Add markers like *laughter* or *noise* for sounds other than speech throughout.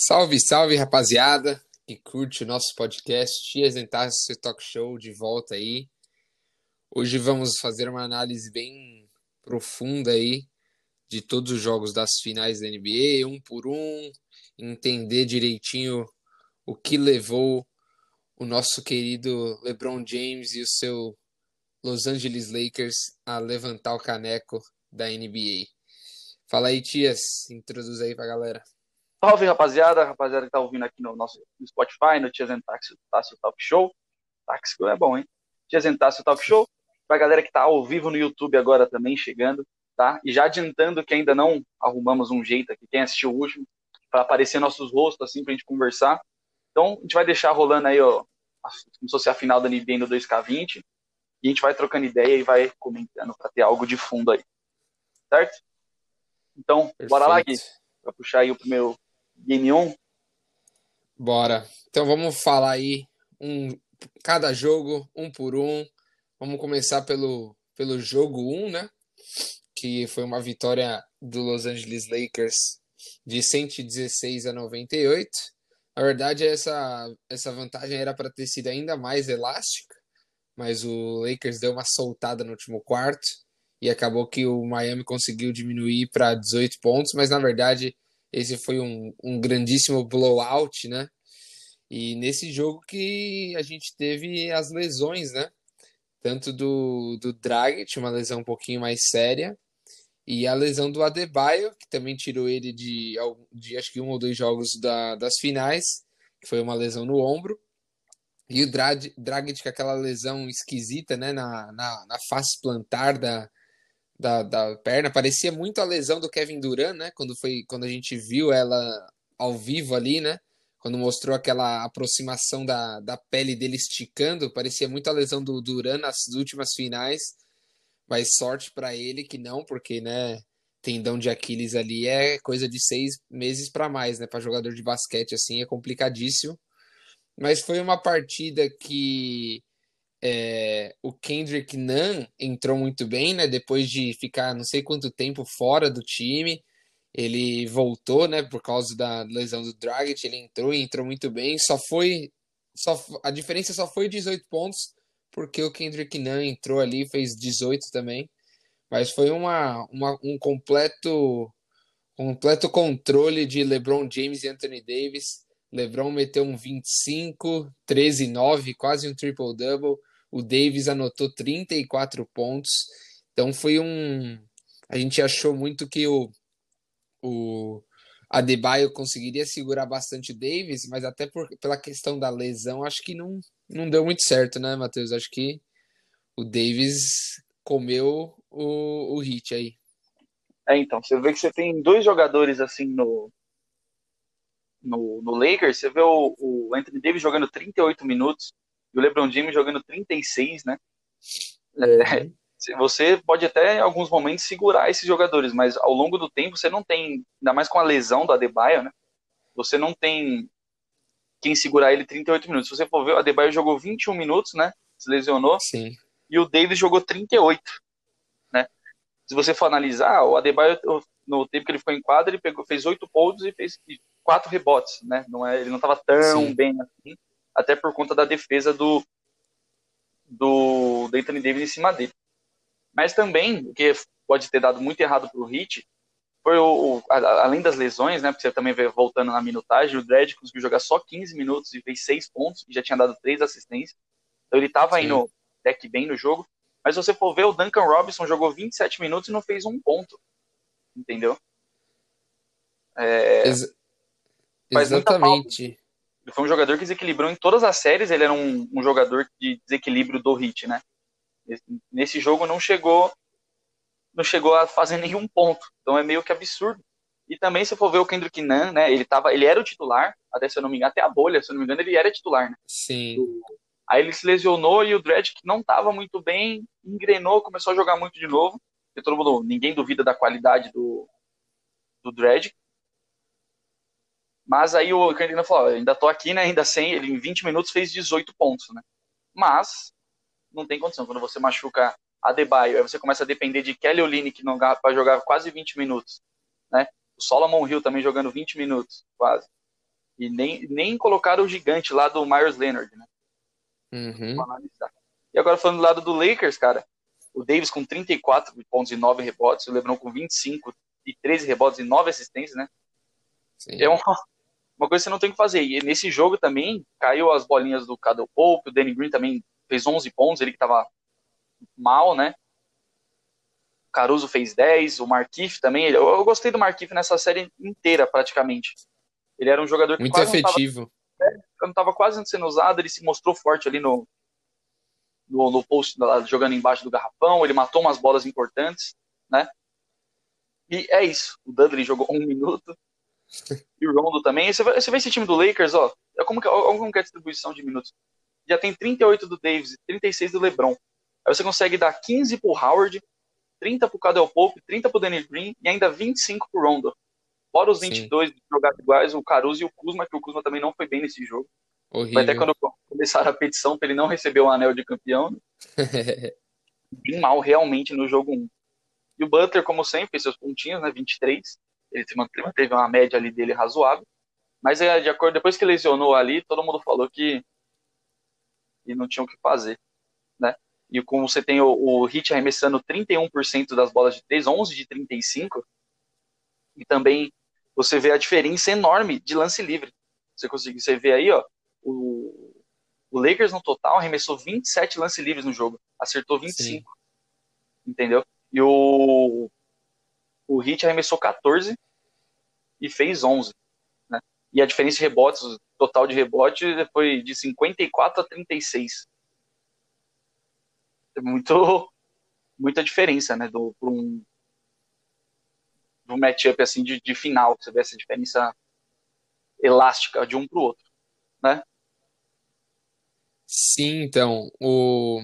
Salve, salve, rapaziada que curte o nosso podcast Tias seu Talk Show de volta aí. Hoje vamos fazer uma análise bem profunda aí de todos os jogos das finais da NBA, um por um, entender direitinho o que levou o nosso querido LeBron James e o seu Los Angeles Lakers a levantar o caneco da NBA. Fala aí, Tias, introduz aí pra galera. Salve, rapaziada, rapaziada que tá ouvindo aqui no nosso no Spotify, no Tias Táxi, Táxi Talk Show. Táxi é bom, hein? Tias Táxi Talk Show. Pra galera que tá ao vivo no YouTube agora também chegando, tá? E já adiantando que ainda não arrumamos um jeito aqui, quem assistiu o último, para aparecer nossos rostos assim pra gente conversar. Então, a gente vai deixar rolando aí, ó, como se fosse a final da NBA no 2K20, e a gente vai trocando ideia e vai comentando para ter algo de fundo aí. Certo? Então, Perfeito. bora lá, Gui, para puxar aí o primeiro Game On? Bora. Então vamos falar aí um cada jogo, um por um. Vamos começar pelo, pelo jogo 1, um, né? Que foi uma vitória do Los Angeles Lakers de 116 a 98. Na verdade, essa, essa vantagem era para ter sido ainda mais elástica, mas o Lakers deu uma soltada no último quarto e acabou que o Miami conseguiu diminuir para 18 pontos, mas na verdade esse foi um, um grandíssimo blowout, né? E nesse jogo que a gente teve as lesões, né? Tanto do, do Dragic, uma lesão um pouquinho mais séria, e a lesão do Adebayo, que também tirou ele de, de acho que um ou dois jogos da, das finais, que foi uma lesão no ombro. E o Dragic com aquela lesão esquisita, né, na, na, na face plantar da, da, da perna. Parecia muito a lesão do Kevin Durant, né? Quando, foi, quando a gente viu ela ao vivo ali, né? Quando mostrou aquela aproximação da, da pele dele esticando, parecia muito a lesão do Durant nas últimas finais. Mas sorte para ele que não, porque, né? Tendão de Aquiles ali é coisa de seis meses para mais, né? Para jogador de basquete assim é complicadíssimo. Mas foi uma partida que é, o Kendrick Nunn entrou muito bem, né? Depois de ficar não sei quanto tempo fora do time, ele voltou, né? Por causa da lesão do Dragic, ele entrou e entrou muito bem. Só foi, só a diferença só foi 18 pontos porque o Kendrick Nunn entrou ali fez 18 também. Mas foi uma, uma um completo completo controle de LeBron James e Anthony Davis. LeBron meteu um 25, 13 9, quase um triple double. O Davis anotou 34 pontos. Então foi um. A gente achou muito que o, o Adebayo conseguiria segurar bastante o Davis, mas até por, pela questão da lesão, acho que não, não deu muito certo, né, Matheus? Acho que o Davis comeu o, o hit aí. É, então, você vê que você tem dois jogadores assim no, no, no Lakers, você vê o, o Anthony Davis jogando 38 minutos, e o LeBron James jogando 36, né? É, *laughs* você pode até em alguns momentos segurar esses jogadores, mas ao longo do tempo você não tem, ainda mais com a lesão do Adebayo, né? Você não tem quem segurar ele 38 minutos. Se você for ver, o Adebayo jogou 21 minutos, né? Se lesionou. Sim. E o Davis jogou 38, né? Se você for analisar, o Adebayo no tempo que ele ficou em quadra, ele pegou, fez 8 pontos e fez quatro rebotes, né? Não é, ele não estava tão Sim. bem assim até por conta da defesa do, do, Anthony Davis em cima dele. Mas também, o que pode ter dado muito errado para o Hit, foi o, o, além das lesões, né, porque você também vê voltando na minutagem, o Dredd conseguiu jogar só 15 minutos e fez 6 pontos, e já tinha dado 3 assistências. Então ele estava indo deck bem no jogo. Mas se você for ver, o Duncan Robinson jogou 27 minutos e não fez um ponto. Entendeu? É, Ex exatamente. Ele foi um jogador que desequilibrou em todas as séries, ele era um, um jogador de desequilíbrio do hit, né? Nesse jogo não chegou não chegou a fazer *laughs* nenhum ponto. Então é meio que absurdo. E também, se for ver o Kendrick Nunn, né? Ele, tava, ele era o titular, até se eu não me engano, até a bolha, se eu não me engano, ele era titular, né? Sim. Aí ele se lesionou e o Dredd, que não estava muito bem, engrenou, começou a jogar muito de novo. Porque todo mundo, ninguém duvida da qualidade do, do Dredd. Mas aí o Candina falou, ainda tô aqui, né? Ainda sem, ele em 20 minutos fez 18 pontos, né? Mas não tem condição. Quando você machuca a Debaio, aí você começa a depender de Kelly Olynyk para jogar quase 20 minutos, né? O Solomon Hill também jogando 20 minutos, quase. E nem, nem colocaram o gigante lá do Myers Leonard, né? Uhum. E agora falando do lado do Lakers, cara, o Davis com 34 pontos e 9 rebotes, o LeBron com 25 e 13 rebotes e 9 assistências, né? Sim. É uma, uma coisa que você não tem que fazer. E nesse jogo também caiu as bolinhas do Cadel Pope, o Danny Green também fez 11 pontos, ele que tava mal, né? O Caruso fez 10, o Markif também. Eu, eu gostei do Markif nessa série inteira, praticamente. Ele era um jogador que Muito efetivo. Não estava quase sendo usado, ele se mostrou forte ali no, no, no post, jogando embaixo do garrafão, ele matou umas bolas importantes, né? E é isso. O Dudley jogou um *laughs* minuto. E o Rondo também. Você, você vê esse time do Lakers, ó. É como, que, como que é a distribuição de minutos? Já tem 38 do Davis e 36 do LeBron. Aí você consegue dar 15 pro Howard, 30 pro Cadel Pope, 30 pro Danny Green e ainda 25 pro Rondo. Fora os 22 jogados iguais, o Caruso e o Kuzma, que o Kuzma também não foi bem nesse jogo. Horrível. Até quando começaram a petição para ele não receber o anel de campeão. *laughs* bem mal realmente no jogo 1. E o Butler, como sempre, seus pontinhos, né? 23. Ele manteve uma média ali dele razoável. Mas é, de acordo, depois que lesionou ali, todo mundo falou que, que não tinha o que fazer, né? E como você tem o, o Hit arremessando 31% das bolas de 3, 11 de 35, e também você vê a diferença enorme de lance livre. Você consegue, você vê aí, ó, o, o Lakers no total arremessou 27 lance livres no jogo, acertou 25. Sim. Entendeu? E o o Heat arremessou 14 e fez 11, né? E a diferença de rebotes, o total de rebote foi de 54 a 36. É muito muita diferença, né, do um do matchup assim de, de final, você vê essa diferença elástica de um para o outro, né? Sim, então, o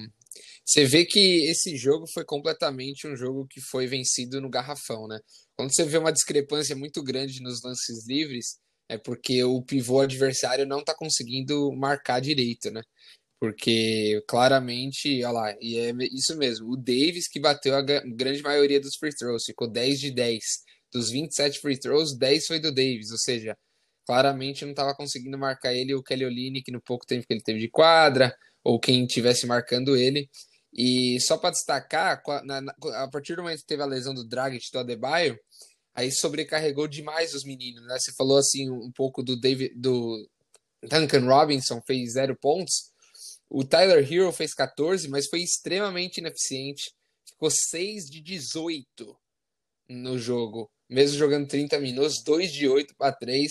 você vê que esse jogo foi completamente um jogo que foi vencido no garrafão, né? Quando você vê uma discrepância muito grande nos lances livres, é porque o pivô adversário não está conseguindo marcar direito, né? Porque claramente, olha lá, e é isso mesmo, o Davis que bateu a grande maioria dos free throws, ficou 10 de 10. Dos 27 free throws, 10 foi do Davis, ou seja, claramente não estava conseguindo marcar ele o Kelly Olynyk no pouco tempo que ele teve de quadra, ou quem estivesse marcando ele. E só para destacar, a partir do momento que teve a lesão do Dragic do Adebayo, aí sobrecarregou demais os meninos, né? Você falou assim um pouco do David, do Duncan Robinson fez zero pontos, o Tyler Hero fez 14, mas foi extremamente ineficiente, ficou 6 de 18 no jogo, mesmo jogando 30 minutos, 2 de 8 para 3.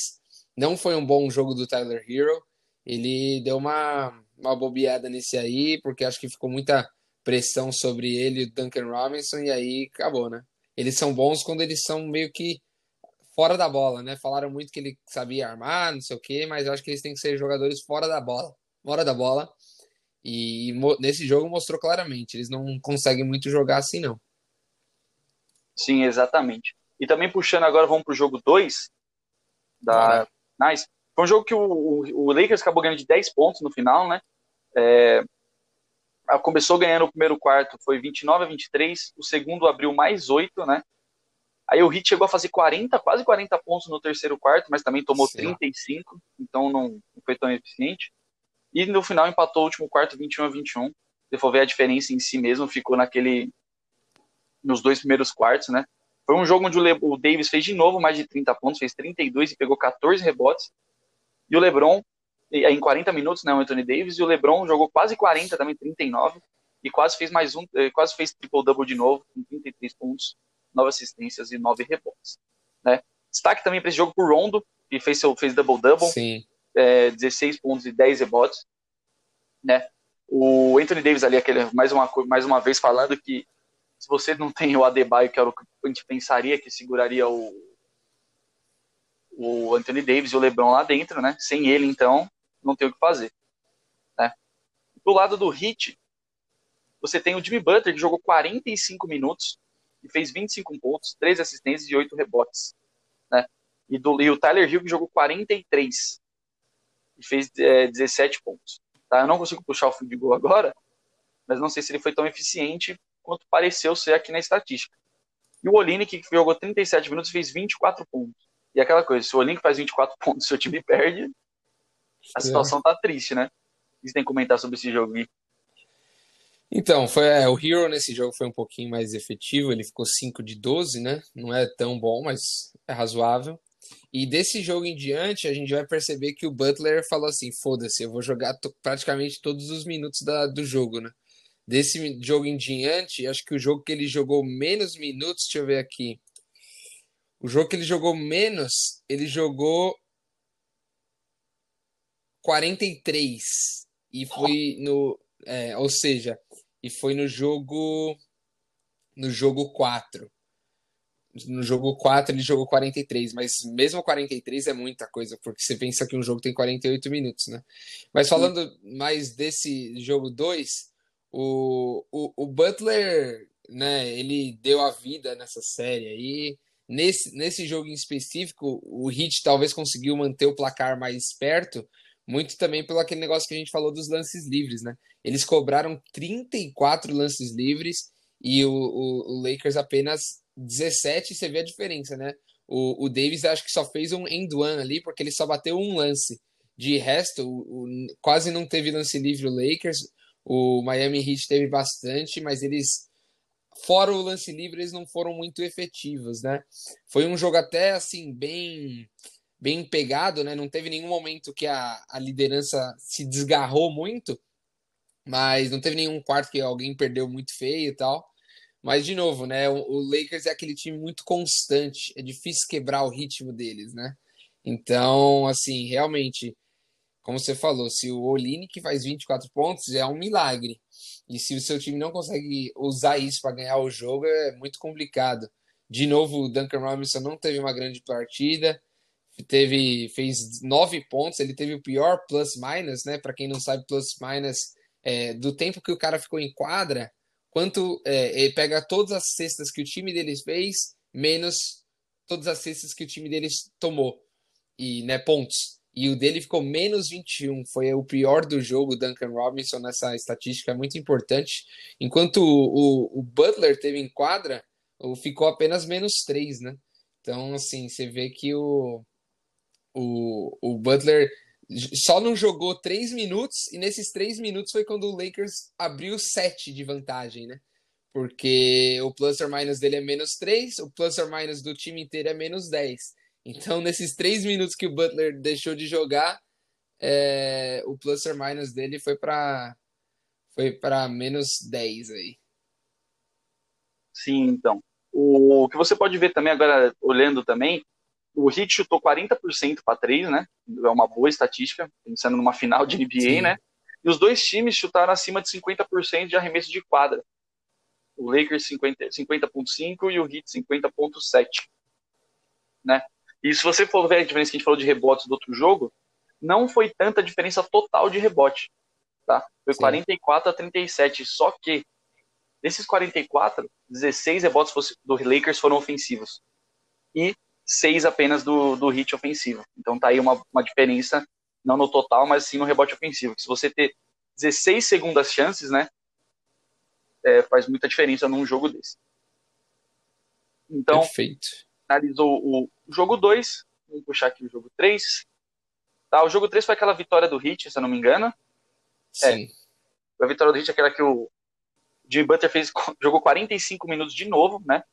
Não foi um bom jogo do Tyler Hero. Ele deu uma, uma bobeada nesse aí, porque acho que ficou muita pressão sobre ele e o Duncan Robinson, e aí acabou, né? Eles são bons quando eles são meio que fora da bola, né? Falaram muito que ele sabia armar, não sei o quê, mas acho que eles têm que ser jogadores fora da bola, fora da bola. E nesse jogo mostrou claramente, eles não conseguem muito jogar assim, não. Sim, exatamente. E também puxando agora, vamos pro jogo 2 da Nice. Foi um jogo que o, o, o, Lakers acabou ganhando de 10 pontos no final, né? É, começou ganhando o primeiro quarto, foi 29 a 23, o segundo abriu mais 8, né? Aí o Heat chegou a fazer 40, quase 40 pontos no terceiro quarto, mas também tomou Sim. 35, então não, não foi tão eficiente. E no final empatou o último quarto 21 a 21. Se for ver a diferença em si mesmo, ficou naquele nos dois primeiros quartos, né? Foi um jogo onde o, Le o Davis fez de novo mais de 30 pontos, fez 32 e pegou 14 rebotes. E o LeBron, em 40 minutos, né, o Anthony Davis, e o LeBron jogou quase 40, também 39, e quase fez mais um, eh, quase fez triple-double de novo, com 33 pontos, 9 assistências e 9 rebotes. Né? Destaque também para esse jogo por Rondo, que fez seu fez double-double, é, 16 pontos e 10 rebotes. Né? O Anthony Davis ali, aquele, mais, uma, mais uma vez falando que se você não tem o Adebayo, que era o que a gente pensaria que seguraria o, o Anthony Davis e o LeBron lá dentro, né? Sem ele, então, não tem o que fazer. Né? Do lado do Heat, você tem o Jimmy Butler, que jogou 45 minutos e fez 25 pontos, 13 assistências e 8 rebotes. Né? E, do, e o Tyler Hill, que jogou 43 e fez é, 17 pontos. Tá? Eu não consigo puxar o fio de gol agora, mas não sei se ele foi tão eficiente quanto pareceu ser aqui na estatística. E o Olini, que jogou 37 minutos, fez 24 pontos. E aquela coisa, se o Olink faz 24 *laughs* pontos seu time perde, a é. situação tá triste, né? O que você tem que comentar sobre esse jogo, Gui? Então, foi, é, o Hero nesse jogo foi um pouquinho mais efetivo, ele ficou 5 de 12, né? Não é tão bom, mas é razoável. E desse jogo em diante, a gente vai perceber que o Butler falou assim: foda-se, eu vou jogar praticamente todos os minutos da, do jogo, né? Desse jogo em diante, acho que o jogo que ele jogou menos minutos, deixa eu ver aqui. O jogo que ele jogou menos, ele jogou 43. E foi no. É, ou seja, e foi no jogo. No jogo 4. No jogo 4 ele jogou 43, mas mesmo 43 é muita coisa, porque você pensa que um jogo tem 48 minutos, né? Mas falando Sim. mais desse jogo 2, o, o, o Butler, né, ele deu a vida nessa série aí. Nesse, nesse jogo em específico, o Heat talvez conseguiu manter o placar mais perto, muito também pelo aquele negócio que a gente falou dos lances livres, né? Eles cobraram 34 lances livres e o, o, o Lakers apenas 17, você vê a diferença, né? O, o Davis acho que só fez um end one ali, porque ele só bateu um lance. De resto, o, quase não teve lance livre o Lakers. O Miami Heat teve bastante, mas eles, fora o lance livre, eles não foram muito efetivos, né? Foi um jogo até assim, bem bem pegado, né? Não teve nenhum momento que a, a liderança se desgarrou muito, mas não teve nenhum quarto que alguém perdeu muito feio e tal. Mas, de novo, né? O, o Lakers é aquele time muito constante, é difícil quebrar o ritmo deles, né? Então, assim, realmente, como você falou, se o Olini que faz 24 pontos é um milagre. E se o seu time não consegue usar isso para ganhar o jogo, é muito complicado. De novo, o Duncan Robinson não teve uma grande partida teve fez nove pontos, ele teve o pior plus minus, né? Para quem não sabe, plus minus é, do tempo que o cara ficou em quadra, quanto é, ele pega todas as cestas que o time deles fez menos todas as cestas que o time deles tomou e né pontos. E o dele ficou menos 21, foi o pior do jogo, Duncan Robinson, nessa estatística é muito importante. Enquanto o, o, o Butler teve em quadra, ficou apenas menos 3, né? Então, assim, você vê que o, o, o Butler só não jogou três minutos, e nesses três minutos foi quando o Lakers abriu sete de vantagem, né? Porque o plus or minus dele é menos três, o plus or minus do time inteiro é menos dez. Então, nesses três minutos que o Butler deixou de jogar, é, o plus or minus dele foi para foi para menos 10 aí. Sim, então. O que você pode ver também agora, olhando também, o Heat chutou 40% para três, né? É uma boa estatística, pensando numa final de NBA, Sim. né? E os dois times chutaram acima de 50% de arremesso de quadra. O Lakers 50.5 50 e o Heat 50.7, né? E se você for ver a diferença que a gente falou de rebotes do outro jogo, não foi tanta diferença total de rebote, tá? Foi Sim. 44 a 37, só que desses 44, 16 rebotes do Lakers foram ofensivos. E seis apenas do, do hit ofensivo. Então tá aí uma, uma diferença, não no total, mas sim no rebote ofensivo. Se você ter 16 segundas chances, né, é, faz muita diferença num jogo desse. Então, Perfeito. analisou o jogo 2, vamos puxar aqui o jogo 3. Tá, o jogo 3 foi aquela vitória do Hit, se eu não me engano. Sim. É, a vitória do Hit é aquela que o Jimmy Butler fez, *laughs* jogou 45 minutos de novo, né?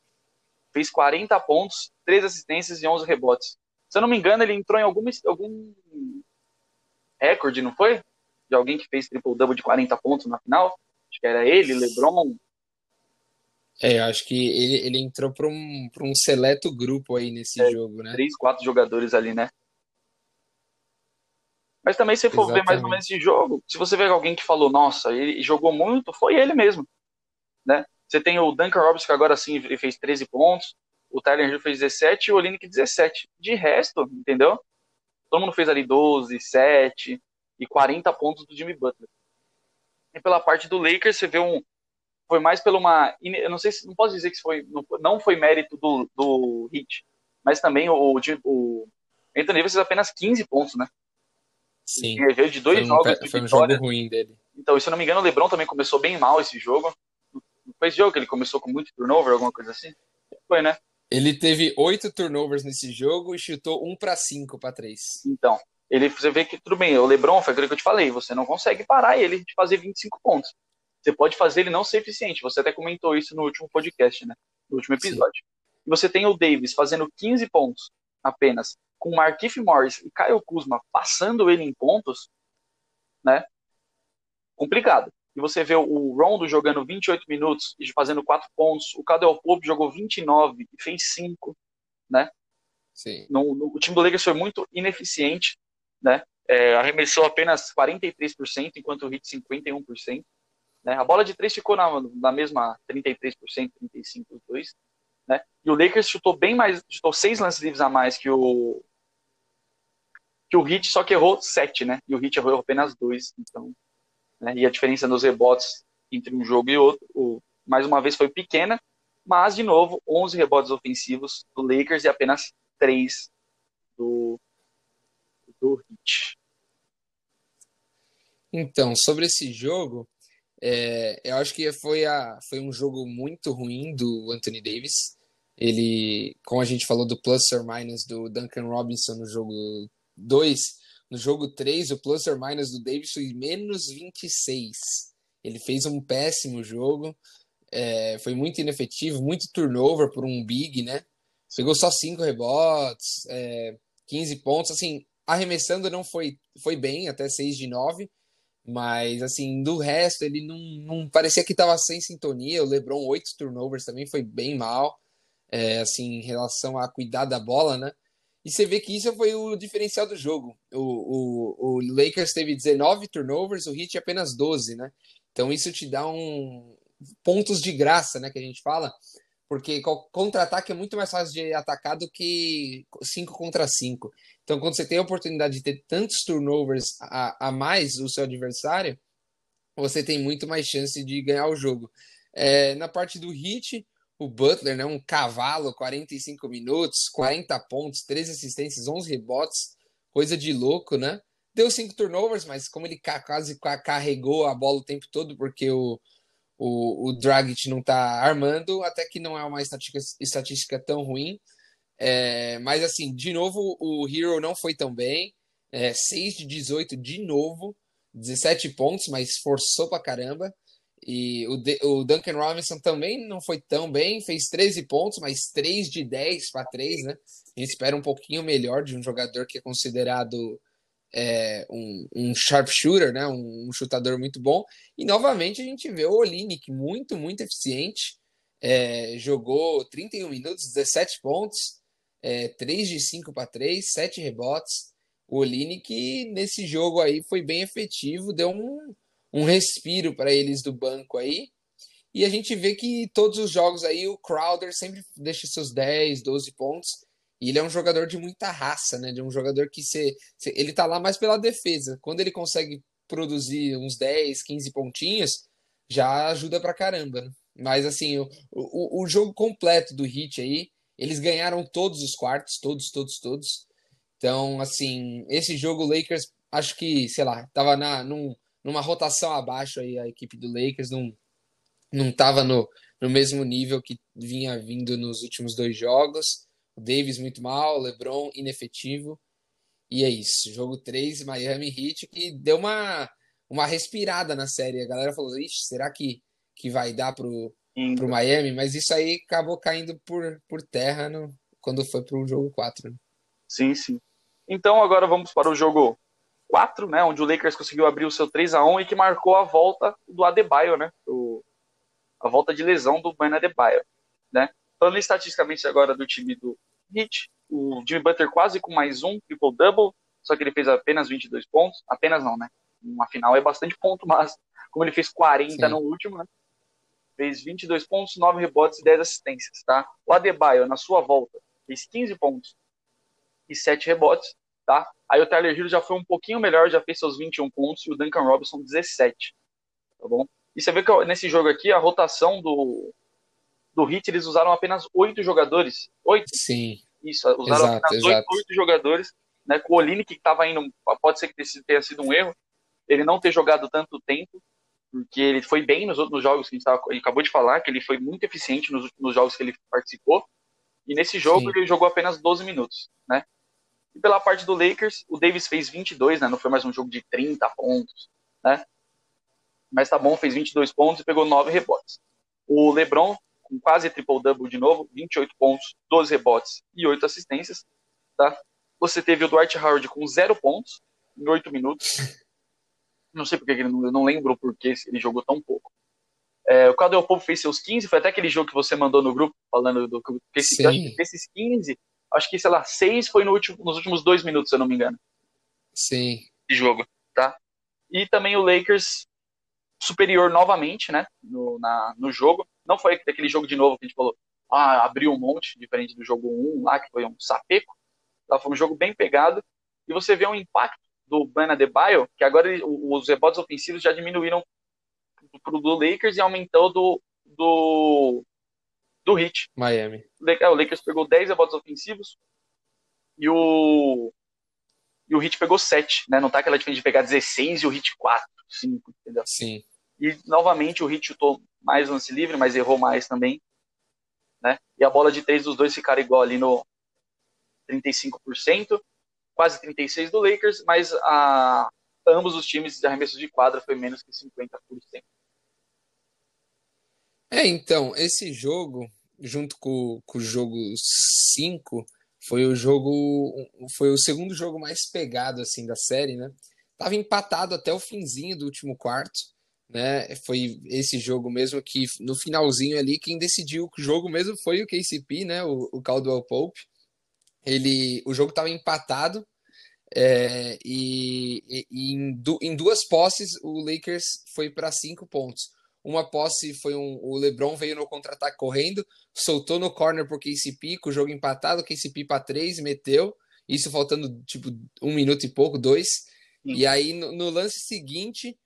Fez 40 pontos, 3 assistências e 11 rebotes. Se eu não me engano, ele entrou em algum, algum recorde, não foi? De alguém que fez triple-double de 40 pontos na final? Acho que era ele, LeBron. É, acho que ele, ele entrou para um, um seleto grupo aí nesse é, jogo, né? Três, quatro jogadores ali, né? Mas também, se for Exatamente. ver mais ou menos esse jogo, se você ver alguém que falou, nossa, ele jogou muito, foi ele mesmo, né? Você tem o Duncan Robinson, que agora sim fez 13 pontos. O Tyler Hill fez 17 e o Olinick 17. De resto, entendeu? Todo mundo fez ali 12, 7 e 40 pontos do Jimmy Butler. E pela parte do Lakers, você vê um. Foi mais pela uma. Eu não sei se. Não posso dizer que foi, não foi mérito do, do Hit. Mas também o, o Anthony Davis fez apenas 15 pontos, né? Sim. Ele veio de dois foi um, jogos. De foi um jogo ruim dele. Então, se eu não me engano, o LeBron também começou bem mal esse jogo. Foi esse jogo que ele começou com muito turnover, alguma coisa assim? Foi, né? Ele teve oito turnovers nesse jogo e chutou um para cinco para três. Então, ele, você vê que tudo bem, o LeBron, foi aquilo que eu te falei, você não consegue parar ele de fazer 25 pontos. Você pode fazer ele não ser eficiente. Você até comentou isso no último podcast, né? No último episódio. Sim. E você tem o Davis fazendo 15 pontos apenas, com Markif Morris e Kyle Kuzma passando ele em pontos, né? Complicado. E você vê o Rondo jogando 28 minutos e fazendo 4 pontos. O Cadel Pope jogou 29 e fez 5, né? Sim. No, no, o time do Lakers foi muito ineficiente, né? É, arremessou apenas 43%, enquanto o Heat 51%. Né? A bola de três ficou na, na mesma 33%, 35% os dois. Né? E o Lakers chutou bem mais, chutou seis lances livres a mais que o que o Heat, só que errou sete, né? E o Heat errou apenas dois. Então, né? E a diferença nos rebotes entre um jogo e outro, o, mais uma vez, foi pequena. Mas, de novo, 11 rebotes ofensivos do Lakers e apenas 3 do, do Heat. Então, sobre esse jogo, é, eu acho que foi, a, foi um jogo muito ruim do Anthony Davis. Ele, como a gente falou do plus or minus do Duncan Robinson no jogo 2, no jogo 3, o plus or minus do Davis foi menos 26. Ele fez um péssimo jogo, é, foi muito inefetivo, muito turnover por um big, né? Pegou só 5 rebotes, é, 15 pontos, assim, arremessando não foi, foi bem, até 6 de 9, mas, assim, do resto, ele não, não parecia que estava sem sintonia. O LeBron, oito turnovers também foi bem mal, é, assim, em relação a cuidar da bola, né? E você vê que isso foi o diferencial do jogo. O, o, o Lakers teve 19 turnovers, o Heat apenas 12, né? Então isso te dá um pontos de graça, né, que a gente fala, porque contra-ataque é muito mais fácil de atacar do que 5 contra 5. Então, quando você tem a oportunidade de ter tantos turnovers a, a mais o seu adversário, você tem muito mais chance de ganhar o jogo. É, na parte do hit, o Butler, né, um cavalo, 45 minutos, 40 pontos, 13 assistências, 11 rebotes, coisa de louco, né? Deu cinco turnovers, mas como ele quase carregou a bola o tempo todo, porque o, o, o Dragic não tá armando, até que não é uma estatística, estatística tão ruim. É, mas assim, de novo, o Hero não foi tão bem. É, 6 de 18 de novo, 17 pontos, mas forçou pra caramba. E o, de, o Duncan Robinson também não foi tão bem, fez 13 pontos, mas 3 de 10 para 3, né? A gente espera um pouquinho melhor de um jogador que é considerado é, um, um sharpshooter, né? Um, um, chutador muito bom. E novamente a gente vê o Olinick muito, muito eficiente. É, jogou 31 minutos, 17 pontos, é, 3 de 5 para 3, 7 rebotes. O Oline que nesse jogo aí foi bem efetivo, deu um, um respiro para eles do banco aí. E a gente vê que todos os jogos aí o Crowder sempre deixa seus 10, 12 pontos. E ele é um jogador de muita raça, né? De um jogador que se, se ele tá lá mais pela defesa. Quando ele consegue produzir uns 10, 15 pontinhos, já ajuda pra caramba. Mas assim, o, o, o jogo completo do Hit aí, eles ganharam todos os quartos, todos, todos, todos. Então, assim, esse jogo, o Lakers, acho que, sei lá, tava na, num, numa rotação abaixo aí a equipe do Lakers, não, não tava no, no mesmo nível que vinha vindo nos últimos dois jogos. O Davis muito mal, o LeBron inefetivo. E é isso. Jogo 3, Miami Heat, que deu uma, uma respirada na série. A galera falou: Ixi, será que, que vai dar pro, para o Miami, mas isso aí acabou caindo por, por terra no, quando foi para o jogo 4. Né? Sim, sim. Então agora vamos para o jogo 4, né, onde o Lakers conseguiu abrir o seu 3 a 1 e que marcou a volta do Adebayo, né, o, a volta de lesão do Ben Adebayo, né. Falando estatisticamente agora do time do Heat, o Jimmy Butler quase com mais um triple-double, só que ele fez apenas 22 pontos, apenas não, né, uma final é bastante ponto, mas como ele fez 40 Sim. no último, né, fez 22 pontos, 9 rebotes e 10 assistências, tá? O Adebayo, na sua volta, fez 15 pontos e 7 rebotes, tá? Aí o Tyler Hero já foi um pouquinho melhor, já fez seus 21 pontos e o Duncan Robinson 17, tá bom? E você vê que nesse jogo aqui, a rotação do, do Heat, eles usaram apenas 8 jogadores. 8? Sim. Isso, usaram exato, apenas exato. 8, 8 jogadores, né? Com o Olini, que estava indo, pode ser que tenha sido um erro, ele não ter jogado tanto tempo, porque ele foi bem nos outros jogos que a gente, tava, acabou de falar, que ele foi muito eficiente nos, nos jogos que ele participou. E nesse jogo Sim. ele jogou apenas 12 minutos, né? E pela parte do Lakers, o Davis fez 22, né? Não foi mais um jogo de 30 pontos, né? Mas tá bom, fez 22 pontos e pegou 9 rebotes. O LeBron, com quase triple-double de novo, 28 pontos, 12 rebotes e 8 assistências, tá? Você teve o Dwight Howard com 0 pontos em 8 minutos. Não sei porque ele não, eu não lembro porque ele jogou tão pouco. É, o Caldwell Pope fez seus 15, foi até aquele jogo que você mandou no grupo, falando do que esse, desses 15, acho que, sei lá, 6 foi no último, nos últimos dois minutos, se eu não me engano. Sim. De jogo, tá? E também o Lakers superior novamente, né, no, na, no jogo. Não foi aquele jogo de novo que a gente falou, ah, abriu um monte, diferente do jogo 1 lá, que foi um sapeco. Lá foi um jogo bem pegado. E você vê um impacto do Bana Bio, que agora os rebotes ofensivos já diminuíram pro do Lakers e aumentou do, do, do Heat. Miami. É, o Lakers pegou 10 rebotes ofensivos e o, e o Heat pegou 7, né? Não tá aquela diferença de pegar 16 e o Heat 4, 5, entendeu? Sim. E novamente o Heat chutou mais lance livre, mas errou mais também. Né? E a bola de três dos dois ficaram igual ali no 35%, quase 36% do Lakers, mas a, ambos os times de arremessos de quadra foi menos que 50%. É, então, esse jogo, junto com, com o jogo 5, foi o jogo. Foi o segundo jogo mais pegado assim da série, né? Tava empatado até o finzinho do último quarto, né? Foi esse jogo mesmo que no finalzinho ali quem decidiu o jogo mesmo foi o KCP, né? O, o Caldwell Pope. Ele, o jogo estava empatado é, e, e, em, du, em, duas posses o Lakers foi para cinco pontos. Uma posse foi um. O LeBron veio no contra-ataque correndo, soltou no corner pro KCP, com o jogo empatado, KCP para três, meteu. Isso faltando tipo um minuto e pouco, dois. Sim. E aí no, no lance seguinte,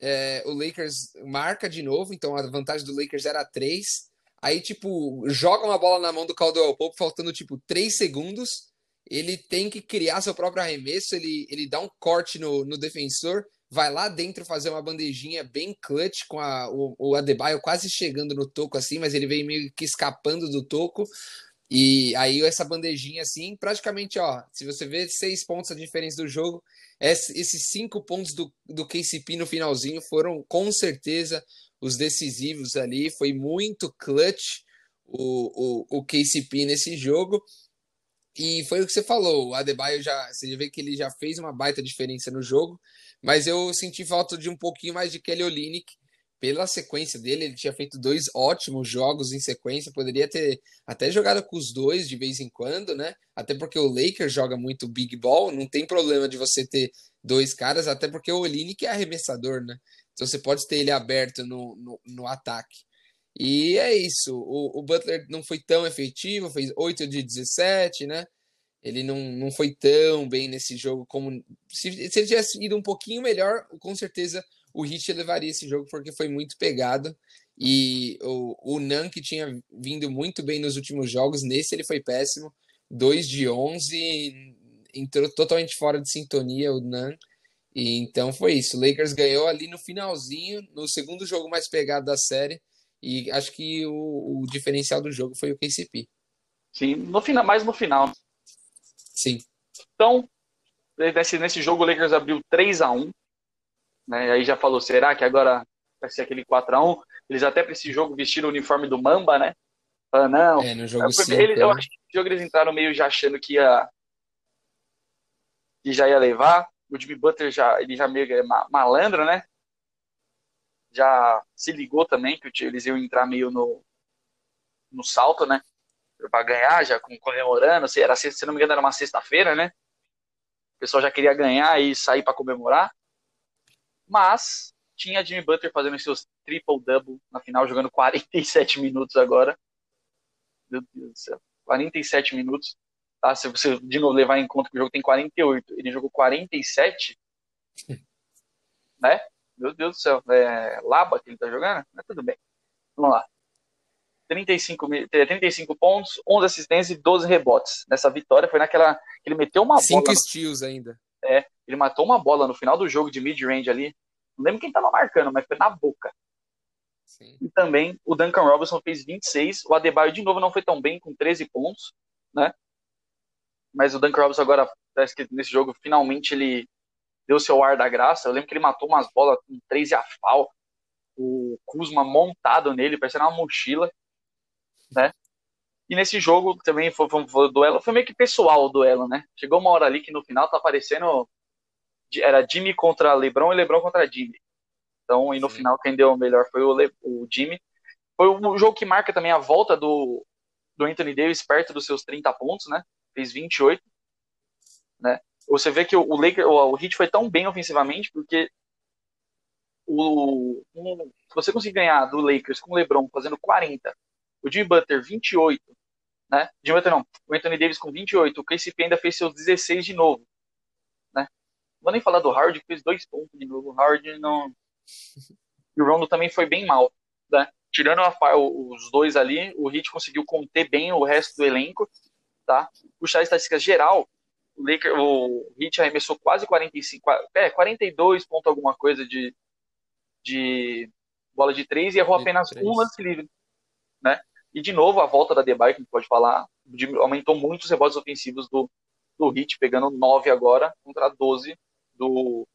é, o Lakers marca de novo, então a vantagem do Lakers era três. Aí, tipo, joga uma bola na mão do Caldwell Pope, faltando, tipo, três segundos. Ele tem que criar seu próprio arremesso, ele, ele dá um corte no, no defensor, vai lá dentro fazer uma bandejinha bem clutch com a, o, o Adebayo quase chegando no toco assim, mas ele veio meio que escapando do toco. E aí essa bandejinha assim, praticamente, ó, se você vê seis pontos a diferença do jogo, esses cinco pontos do, do KCP no finalzinho foram com certeza os decisivos ali. Foi muito clutch o, o, o KCP nesse jogo. E foi o que você falou, o Adebayo já, você vê que ele já fez uma baita diferença no jogo, mas eu senti falta de um pouquinho mais de Kelly Olynyk pela sequência dele, ele tinha feito dois ótimos jogos em sequência, poderia ter até jogado com os dois de vez em quando, né? Até porque o Lakers joga muito big ball, não tem problema de você ter dois caras, até porque o Olynyk é arremessador, né? Então você pode ter ele aberto no, no, no ataque. E é isso, o, o, Butler não foi tão efetivo, fez 8 de 17, né? Ele não, não foi tão bem nesse jogo como. Se, se ele tivesse ido um pouquinho melhor, com certeza o Heat levaria esse jogo porque foi muito pegado. E o, o Nan, que tinha vindo muito bem nos últimos jogos, nesse ele foi péssimo. 2 de 11, entrou totalmente fora de sintonia o Nan. E então foi isso. O Lakers ganhou ali no finalzinho, no segundo jogo mais pegado da série. E acho que o, o diferencial do jogo foi o KCP. Sim, no final, mais no final. Sim. Então, nesse, nesse jogo o Lakers abriu 3 a 1 né? Aí já falou, será que agora vai ser aquele 4 a 1 Eles até para esse jogo vestiram o uniforme do Mamba, né? Ah, não. É, no jogo eu, eles, eu né? acho que no jogo eles entraram meio já achando que ia que já ia levar. O Jimmy Butler já ele já meio é malandro, né? Já se ligou também que eles iam entrar meio no no salto, né? Para ganhar, já comemorando, se era se não me engano era uma sexta-feira, né? O pessoal já queria ganhar e sair para comemorar. Mas tinha Jimmy Butler fazendo seus triple-double na final, jogando *laughs* 47 minutos agora. Meu Deus do céu. 47 minutos. Tá? Se você de novo levar em conta que o jogo tem 48, ele jogou 47, né? Meu Deus do céu. É Laba que ele tá jogando? Mas tudo bem. Vamos lá. 35, 35 pontos, 11 assistências e 12 rebotes. Nessa vitória foi naquela. Ele meteu uma Cinco bola. Cinco steals ainda. É, ele matou uma bola no final do jogo de mid-range ali. Não lembro quem tava marcando, mas foi na boca. Sim. E também o Duncan Robinson fez 26. O Adebayo, de novo, não foi tão bem, com 13 pontos, né? Mas o Duncan Robinson agora, parece que nesse jogo, finalmente ele deu seu ar da graça. Eu lembro que ele matou umas bolas com 3 e a fal. O Kuzma montado nele, parecendo uma mochila, né? E nesse jogo também foi, foi, foi, o duelo, foi meio que pessoal o duelo, né? Chegou uma hora ali que no final tá aparecendo era Jimmy contra LeBron e LeBron contra Jimmy. Então, e no Sim. final quem deu o melhor foi o, Le, o Jimmy. Foi o jogo que marca também a volta do, do Anthony Davis perto dos seus 30 pontos, né? Fez 28, né? Você vê que o, Lakers, o, Heat foi tão bem ofensivamente porque o, um, se você conseguir ganhar do Lakers com o LeBron fazendo 40, o Jimmy Butler 28, né? Jimmy Butler não, o Anthony Davis com 28, o KCP ainda fez seus 16 de novo, né? Não vou nem falar do Howard que fez dois pontos de novo. O Howard não. E o Rondo também foi bem mal, né? Tirando a, os dois ali, o Heat conseguiu conter bem o resto do elenco, tá? Puxar a estatística geral, o, Lakers, o Heat arremessou quase 45, é, 42 ponto alguma coisa de, de bola de três e errou de apenas três. um lance livre, né? E de novo a volta da Debye, que a gente pode falar, aumentou muito os rebotes ofensivos do, do Heat, pegando 9 agora contra 12 do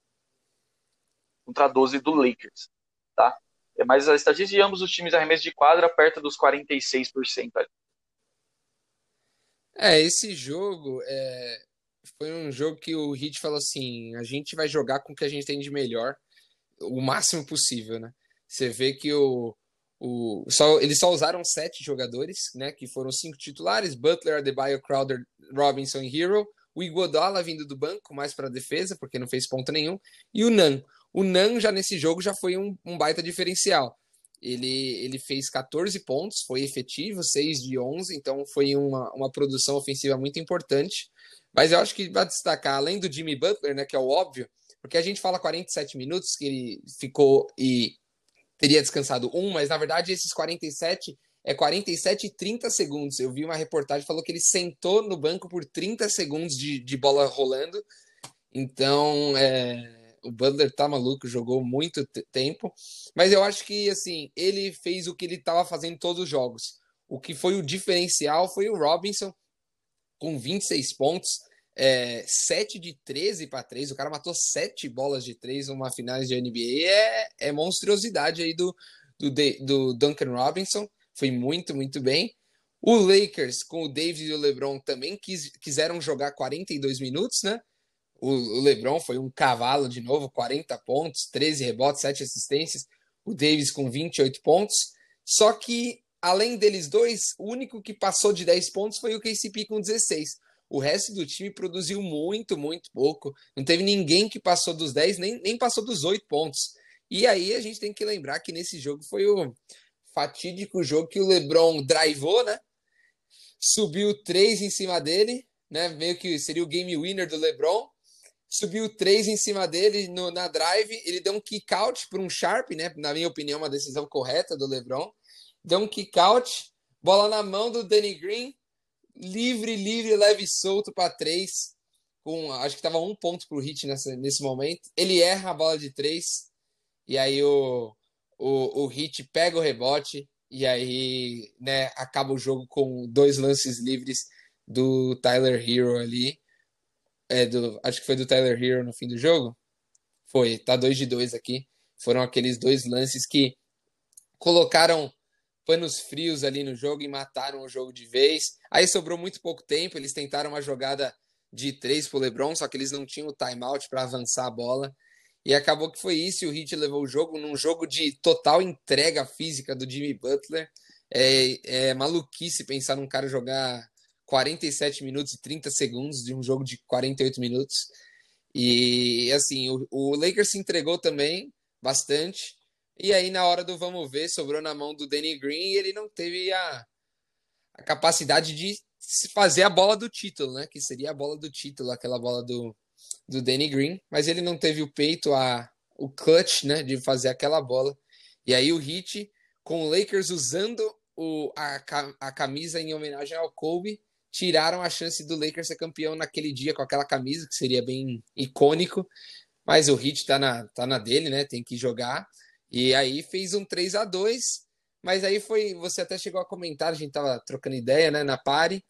contra 12 do Lakers, tá? É mais a estatística de ambos os times arremesso de quadra perto dos 46%. Ali. É, esse jogo é, foi um jogo que o Heat falou assim: a gente vai jogar com o que a gente tem de melhor, o máximo possível, né? Você vê que o, o só, eles só usaram sete jogadores, né? Que foram cinco titulares: Butler, Adebayo, Crowder, Robinson e Hero. O Iguodala vindo do banco, mais para defesa, porque não fez ponto nenhum. E o Nan. O Nan já nesse jogo já foi um, um baita diferencial. Ele, ele fez 14 pontos, foi efetivo, 6 de 11, então foi uma, uma produção ofensiva muito importante. Mas eu acho que vai destacar, além do Jimmy Butler, né, que é o óbvio, porque a gente fala 47 minutos que ele ficou e teria descansado um, mas na verdade esses 47 é 47 e 30 segundos. Eu vi uma reportagem falou que ele sentou no banco por 30 segundos de, de bola rolando. Então, é, o Butler tá maluco, jogou muito tempo. Mas eu acho que, assim, ele fez o que ele estava fazendo em todos os jogos. O que foi o diferencial foi o Robinson, com 26 pontos é, 7 de 13 para 3. O cara matou 7 bolas de 3 numa finais de NBA. É, é monstruosidade aí do, do, do Duncan Robinson. Foi muito, muito bem. O Lakers, com o Davis e o LeBron, também quis, quiseram jogar 42 minutos, né? O, o LeBron foi um cavalo de novo, 40 pontos, 13 rebotes, 7 assistências. O Davis com 28 pontos. Só que, além deles dois, o único que passou de 10 pontos foi o KCP com 16. O resto do time produziu muito, muito pouco. Não teve ninguém que passou dos 10, nem, nem passou dos 8 pontos. E aí a gente tem que lembrar que nesse jogo foi o fatídico jogo que o LeBron drivou, né? Subiu 3 em cima dele, né? Meio que seria o game winner do LeBron. Subiu 3 em cima dele no, na drive. Ele deu um kick out para um Sharp, né? Na minha opinião, uma decisão correta do LeBron. Deu um kick out, bola na mão do Danny Green livre, livre, leve e solto para três. Com, acho que estava um ponto para o Hit nessa, nesse momento. Ele erra a bola de três. E aí o, o, o Hit pega o rebote. E aí né, acaba o jogo com dois lances livres do Tyler Hero ali. É, do, acho que foi do Tyler Hero no fim do jogo. Foi, tá 2 de 2 aqui. Foram aqueles dois lances que colocaram panos frios ali no jogo e mataram o jogo de vez. Aí sobrou muito pouco tempo, eles tentaram uma jogada de três pro LeBron, só que eles não tinham o timeout para avançar a bola. E acabou que foi isso, e o Heat levou o jogo num jogo de total entrega física do Jimmy Butler. É, é maluquice pensar num cara jogar 47 minutos e 30 segundos de um jogo de 48 minutos. E assim, o, o Lakers se entregou também bastante. E aí, na hora do vamos ver, sobrou na mão do Danny Green e ele não teve a, a capacidade de fazer a bola do título, né? Que seria a bola do título, aquela bola do, do Danny Green. Mas ele não teve o peito, a, o clutch, né? De fazer aquela bola. E aí o Heat, com o Lakers usando o, a, a camisa em homenagem ao Kobe, tiraram a chance do Lakers ser campeão naquele dia com aquela camisa, que seria bem icônico. Mas o Heat tá na, tá na dele, né? Tem que jogar. E aí fez um 3 a 2 mas aí foi. Você até chegou a comentar, a gente tava trocando ideia, né, na pare.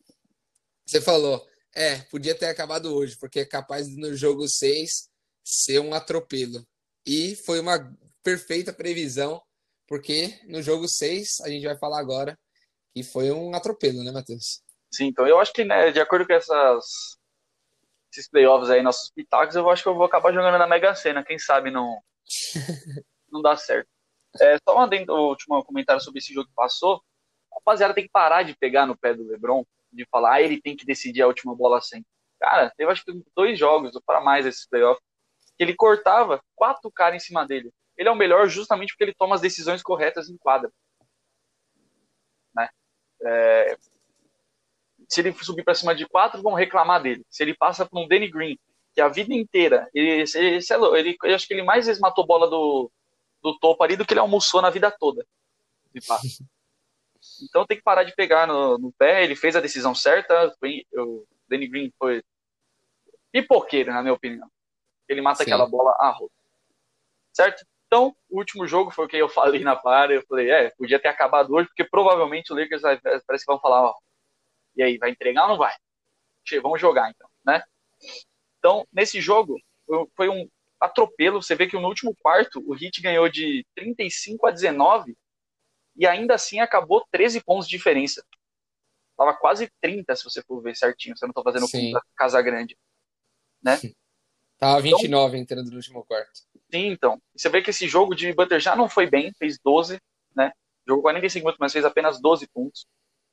Você falou, é, podia ter acabado hoje, porque é capaz de no jogo 6 ser um atropelo. E foi uma perfeita previsão, porque no jogo 6, a gente vai falar agora, que foi um atropelo, né, Matheus? Sim, então eu acho que, né, de acordo com essas, esses playoffs aí, nossos pitacos, eu acho que eu vou acabar jogando na Mega Sena, quem sabe não, *laughs* não dá certo. É, só um último comentário sobre esse jogo que passou. Rapaziada, tem que parar de pegar no pé do LeBron, de falar, ah, ele tem que decidir a última bola sempre. Cara, teve acho que dois jogos, ou para mais esses playoffs, que ele cortava quatro caras em cima dele. Ele é o melhor justamente porque ele toma as decisões corretas em quadra. Né? É... Se ele subir para cima de quatro, vão reclamar dele. Se ele passa para um Danny Green, que a vida inteira, ele, ele, ele, ele, acho que ele mais vezes matou bola do, do topo ali do que ele almoçou na vida toda. *laughs* Então tem que parar de pegar no, no pé. Ele fez a decisão certa. O Danny Green foi pipoqueiro, na minha opinião. Ele mata Sim. aquela bola a roda. Certo? Então, o último jogo foi o que eu *laughs* falei na para. Eu falei, é, podia ter acabado hoje, porque provavelmente o Lakers vai, parece que vão falar, ó, e aí, vai entregar ou não vai? Vamos jogar então, né? Então, nesse jogo, foi um atropelo. Você vê que no último quarto o Heat ganhou de 35 a 19 e ainda assim acabou 13 pontos de diferença. Tava quase 30 se você for ver certinho, você não tá fazendo Sim. Casa Grande, né? Tava 29 então, entrando no último quarto. Sim, então. Você vê que esse jogo de Butter já não foi bem, fez 12, né? Jogou 45 minutos, mas fez apenas 12 pontos.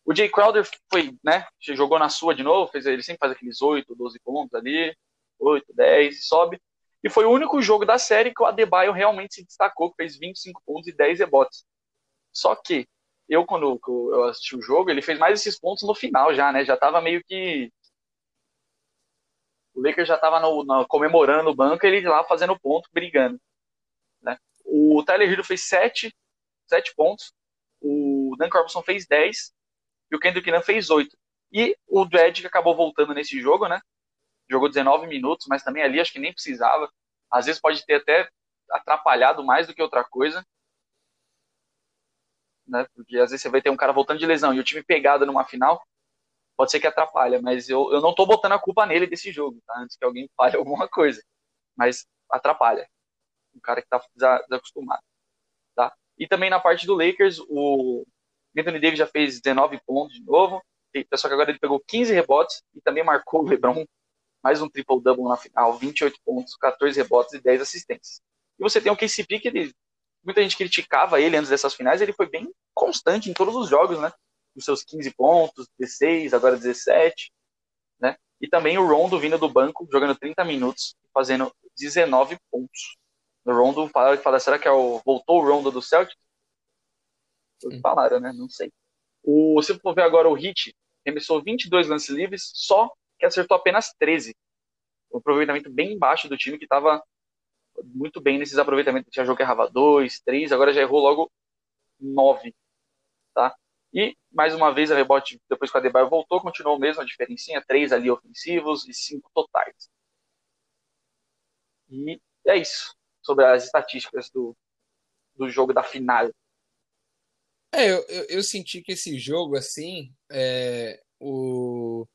O Jay Crowder foi, né? Jogou na sua de novo, fez, ele sempre faz aqueles 8, 12 pontos ali, 8, 10, sobe. E foi o único jogo da série que o Adebayo realmente se destacou, que fez 25 pontos e 10 rebotes. Só que eu, quando eu assisti o jogo, ele fez mais esses pontos no final já, né? Já tava meio que. O Lakers já tava no, no, comemorando o banco ele lá fazendo ponto, brigando. Né? O Tyler Hero fez 7, 7 pontos. O Dan Corbson fez 10. E o Kendrick Nunn fez 8. E o Dredd acabou voltando nesse jogo, né? Jogou 19 minutos, mas também ali acho que nem precisava. Às vezes pode ter até atrapalhado mais do que outra coisa. Né? Porque às vezes você vai ter um cara voltando de lesão e o time pegado numa final, pode ser que atrapalha, mas eu, eu não tô botando a culpa nele desse jogo, tá? Antes que alguém fale *laughs* alguma coisa. Mas atrapalha. Um cara que tá desacostumado. Tá? E também na parte do Lakers, o Anthony Davis já fez 19 pontos de novo. Só que agora ele pegou 15 rebotes e também marcou o LeBron mais um triple-double na final, 28 pontos, 14 rebotes e 10 assistências. E você tem o KCP que ele, muita gente criticava ele antes dessas finais, ele foi bem constante em todos os jogos, né? Os seus 15 pontos, 16, agora 17, né? E também o Rondo vindo do banco, jogando 30 minutos, fazendo 19 pontos. O Rondo fala, fala será que é o, voltou o Rondo do Celtic? Falaram, né? Não sei. O, se for ver agora o Hit, remessou 22 lances livres, só que acertou apenas 13. Um aproveitamento bem baixo do time que estava muito bem nesses aproveitamentos. Tinha jogo que errava 2, 3, agora já errou logo 9. Tá? E, mais uma vez, a rebote, depois que o Adebayo voltou, continuou mesmo a diferencinha, 3 ali ofensivos e 5 totais. E é isso, sobre as estatísticas do, do jogo da final. É, eu, eu, eu senti que esse jogo, assim, é, o,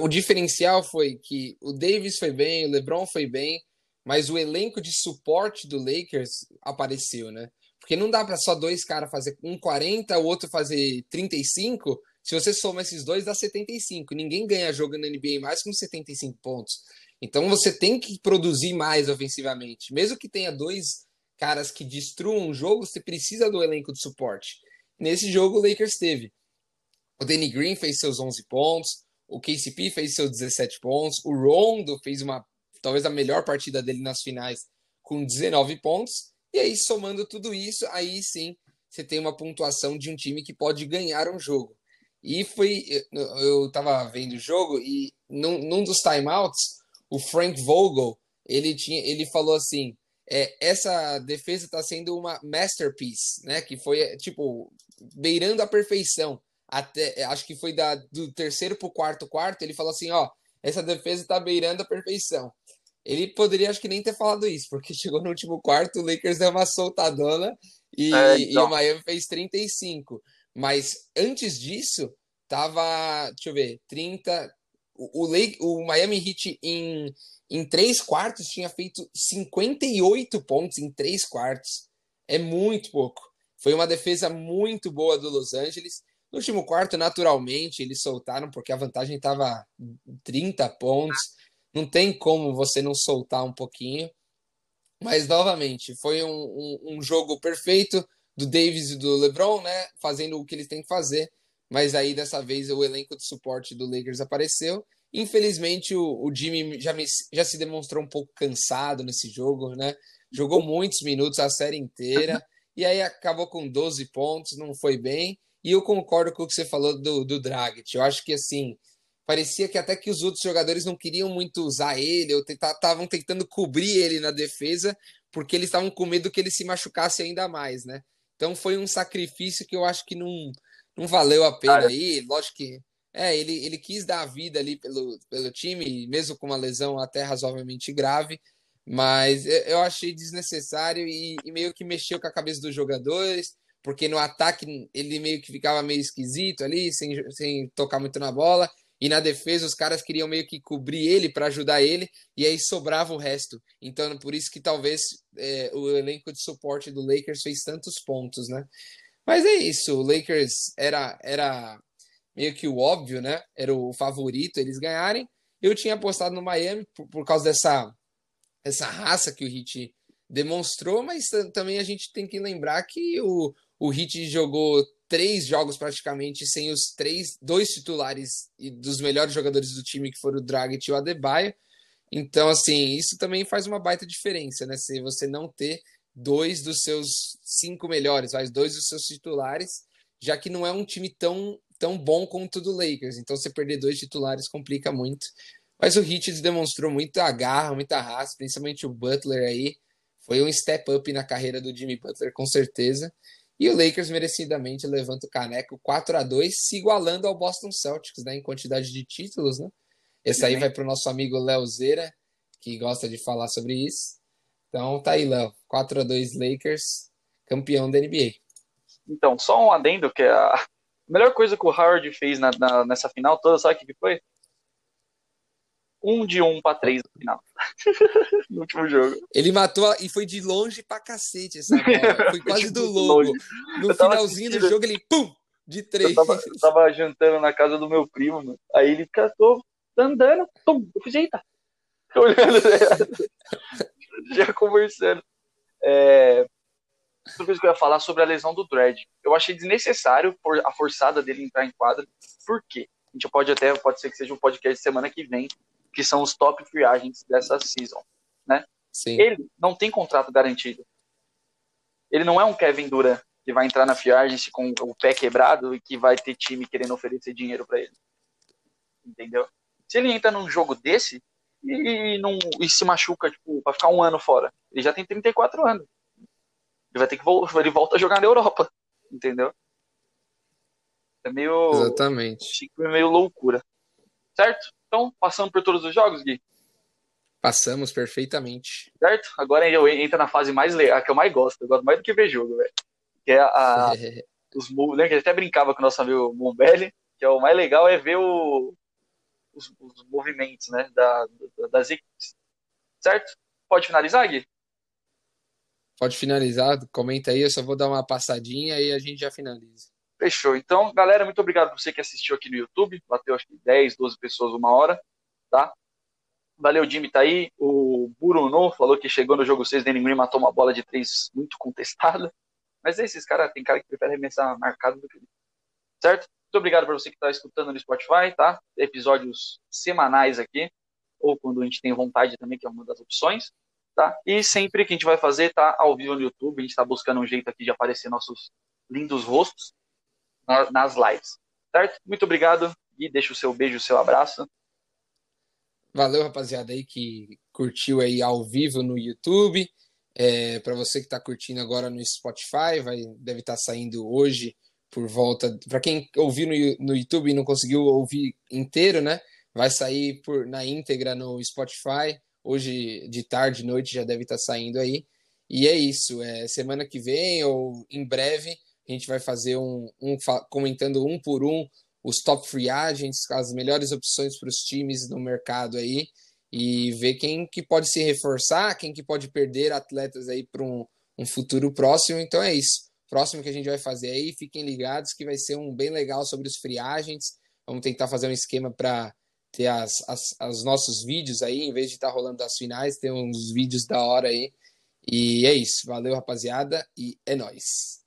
o diferencial foi que o Davis foi bem, o LeBron foi bem, mas o elenco de suporte do Lakers apareceu, né? Porque não dá para só dois caras fazer um 40, o outro fazer 35. Se você soma esses dois, dá 75. Ninguém ganha jogo na NBA mais com 75 pontos. Então você tem que produzir mais ofensivamente. Mesmo que tenha dois caras que destruam o jogo, você precisa do elenco de suporte. Nesse jogo, o Lakers teve. O Danny Green fez seus 11 pontos, o KCP fez seus 17 pontos. O Rondo fez uma, talvez a melhor partida dele nas finais, com 19 pontos. E aí, somando tudo isso, aí sim você tem uma pontuação de um time que pode ganhar um jogo. E foi. Eu estava vendo o jogo e num, num dos timeouts, o Frank Vogel ele, tinha, ele falou assim: é, essa defesa está sendo uma masterpiece, né? Que foi tipo beirando a perfeição até é, acho que foi da, do terceiro para o quarto quarto, ele falou assim, ó, essa defesa está beirando a perfeição. ele poderia, acho que nem ter falado isso, porque *laughs* chegou no último quarto, o Lakers deu uma soltadona e, é, então. e o Miami fez 35. Mas antes disso, tava, deixa eu ver, 30. O, o, Lake, o Miami Heat em, em três quartos tinha feito 58 pontos em três quartos. É muito pouco. Foi uma defesa muito boa do Los Angeles. No último quarto, naturalmente, eles soltaram porque a vantagem estava 30 pontos. Não tem como você não soltar um pouquinho. Mas, novamente, foi um, um, um jogo perfeito do Davis e do LeBron, né? Fazendo o que eles têm que fazer. Mas aí, dessa vez, o elenco de suporte do Lakers apareceu. Infelizmente, o, o Jimmy já, me, já se demonstrou um pouco cansado nesse jogo, né? Jogou muitos minutos a série inteira. e aí acabou com 12 pontos, não foi bem. E eu concordo com o que você falou do, do Dragic. Eu acho que assim, parecia que até que os outros jogadores não queriam muito usar ele, ou estavam tentando cobrir ele na defesa, porque eles estavam com medo que ele se machucasse ainda mais, né? Então foi um sacrifício que eu acho que não, não valeu a pena Cara. aí. Lógico que é, ele, ele quis dar a vida ali pelo, pelo time, mesmo com uma lesão até razoavelmente grave, mas eu achei desnecessário e, e meio que mexeu com a cabeça dos jogadores porque no ataque ele meio que ficava meio esquisito ali, sem, sem tocar muito na bola, e na defesa os caras queriam meio que cobrir ele para ajudar ele, e aí sobrava o resto. Então, por isso que talvez é, o elenco de suporte do Lakers fez tantos pontos, né? Mas é isso, o Lakers era, era meio que o óbvio, né? Era o favorito eles ganharem. Eu tinha apostado no Miami por, por causa dessa essa raça que o Heat demonstrou, mas também a gente tem que lembrar que o, o Heat jogou três jogos praticamente sem os três, dois titulares e dos melhores jogadores do time, que foram o Dragic e o Adebayo. Então, assim, isso também faz uma baita diferença, né? Se você não ter dois dos seus cinco melhores, mas dois dos seus titulares, já que não é um time tão, tão bom quanto o do Lakers. Então, você perder dois titulares complica muito. Mas o Heat demonstrou muita garra, muita raça, principalmente o Butler aí. Foi um step up na carreira do Jimmy Butler, com certeza. E o Lakers merecidamente levanta o caneco 4 a 2 se igualando ao Boston Celtics né, em quantidade de títulos. Né? Esse aí vai para o nosso amigo Léo Zera, que gosta de falar sobre isso. Então tá aí, Léo. 4 a 2 Lakers, campeão da NBA. Então, só um adendo que é a melhor coisa que o Howard fez na, na, nessa final toda, sabe o que foi? Um de um para três no final. *laughs* no último jogo. Ele matou e foi de longe pra cacete essa bola. *laughs* Foi quase do logo. No finalzinho do jogo, ele pum! De três. Eu tava, eu tava, jantando na casa do meu primo, mano. aí ele catou andando, pum! Eu fiz, eita! *laughs* Olhando, já conversando. É, outra coisa que eu ia falar sobre a lesão do Dredd. Eu achei desnecessário a forçada dele entrar em quadra. Por quê? A gente pode até, pode ser que seja um podcast semana que vem, que são os top free agents dessa season, né? Sim. Ele não tem contrato garantido. Ele não é um Kevin Durant que vai entrar na free agency com o pé quebrado e que vai ter time querendo oferecer dinheiro para ele. Entendeu? Se ele entra num jogo desse e, não, e se machuca, tipo, pra ficar um ano fora, ele já tem 34 anos. Ele vai ter que voltar, ele volta a jogar na Europa, entendeu? É meio. Exatamente. Meio loucura. Certo? Então, passando por todos os jogos, Gui? Passamos perfeitamente. Certo? Agora eu entra na fase mais legal, que eu mais gosto. Eu gosto mais do que ver jogo, velho. Que é a. *laughs* os Lembra que a gente até brincava com o nosso amigo Mombelli, que é o mais legal é ver o, os, os movimentos né, da, das equipes. Certo? Pode finalizar, Gui? Pode finalizar, comenta aí, eu só vou dar uma passadinha e a gente já finaliza. Fechou. Então, galera, muito obrigado por você que assistiu aqui no YouTube. Bateu acho que 10, 12 pessoas uma hora, tá? Valeu, Jimmy tá aí. O Bruno falou que chegou no jogo 6 da Green matou uma bola de 3 muito contestada. Mas é esses caras, tem cara que prefere arremessar marcado do que. Certo? Muito obrigado por você que está escutando no Spotify, tá? Episódios semanais aqui, ou quando a gente tem vontade também, que é uma das opções, tá? E sempre que a gente vai fazer, tá ao vivo no YouTube, a gente está buscando um jeito aqui de aparecer nossos lindos rostos, nas lives. Certo? Muito obrigado e deixa o seu beijo, o seu abraço. Valeu, rapaziada aí que curtiu aí ao vivo no YouTube. É, para você que está curtindo agora no Spotify, vai, deve estar tá saindo hoje por volta. Para quem ouviu no, no YouTube e não conseguiu ouvir inteiro, né? Vai sair por, na íntegra no Spotify Hoje de tarde, noite já deve estar saindo aí. E é isso. É, semana que vem ou em breve gente vai fazer um, um comentando um por um os top free agents, as melhores opções para os times no mercado aí e ver quem que pode se reforçar, quem que pode perder atletas aí para um, um futuro próximo. Então é isso. Próximo que a gente vai fazer aí, fiquem ligados que vai ser um bem legal sobre os free agents. Vamos tentar fazer um esquema para ter as, as, as, nossos vídeos aí, em vez de estar tá rolando as finais, ter uns vídeos da hora aí. E é isso. Valeu, rapaziada, e é nóis.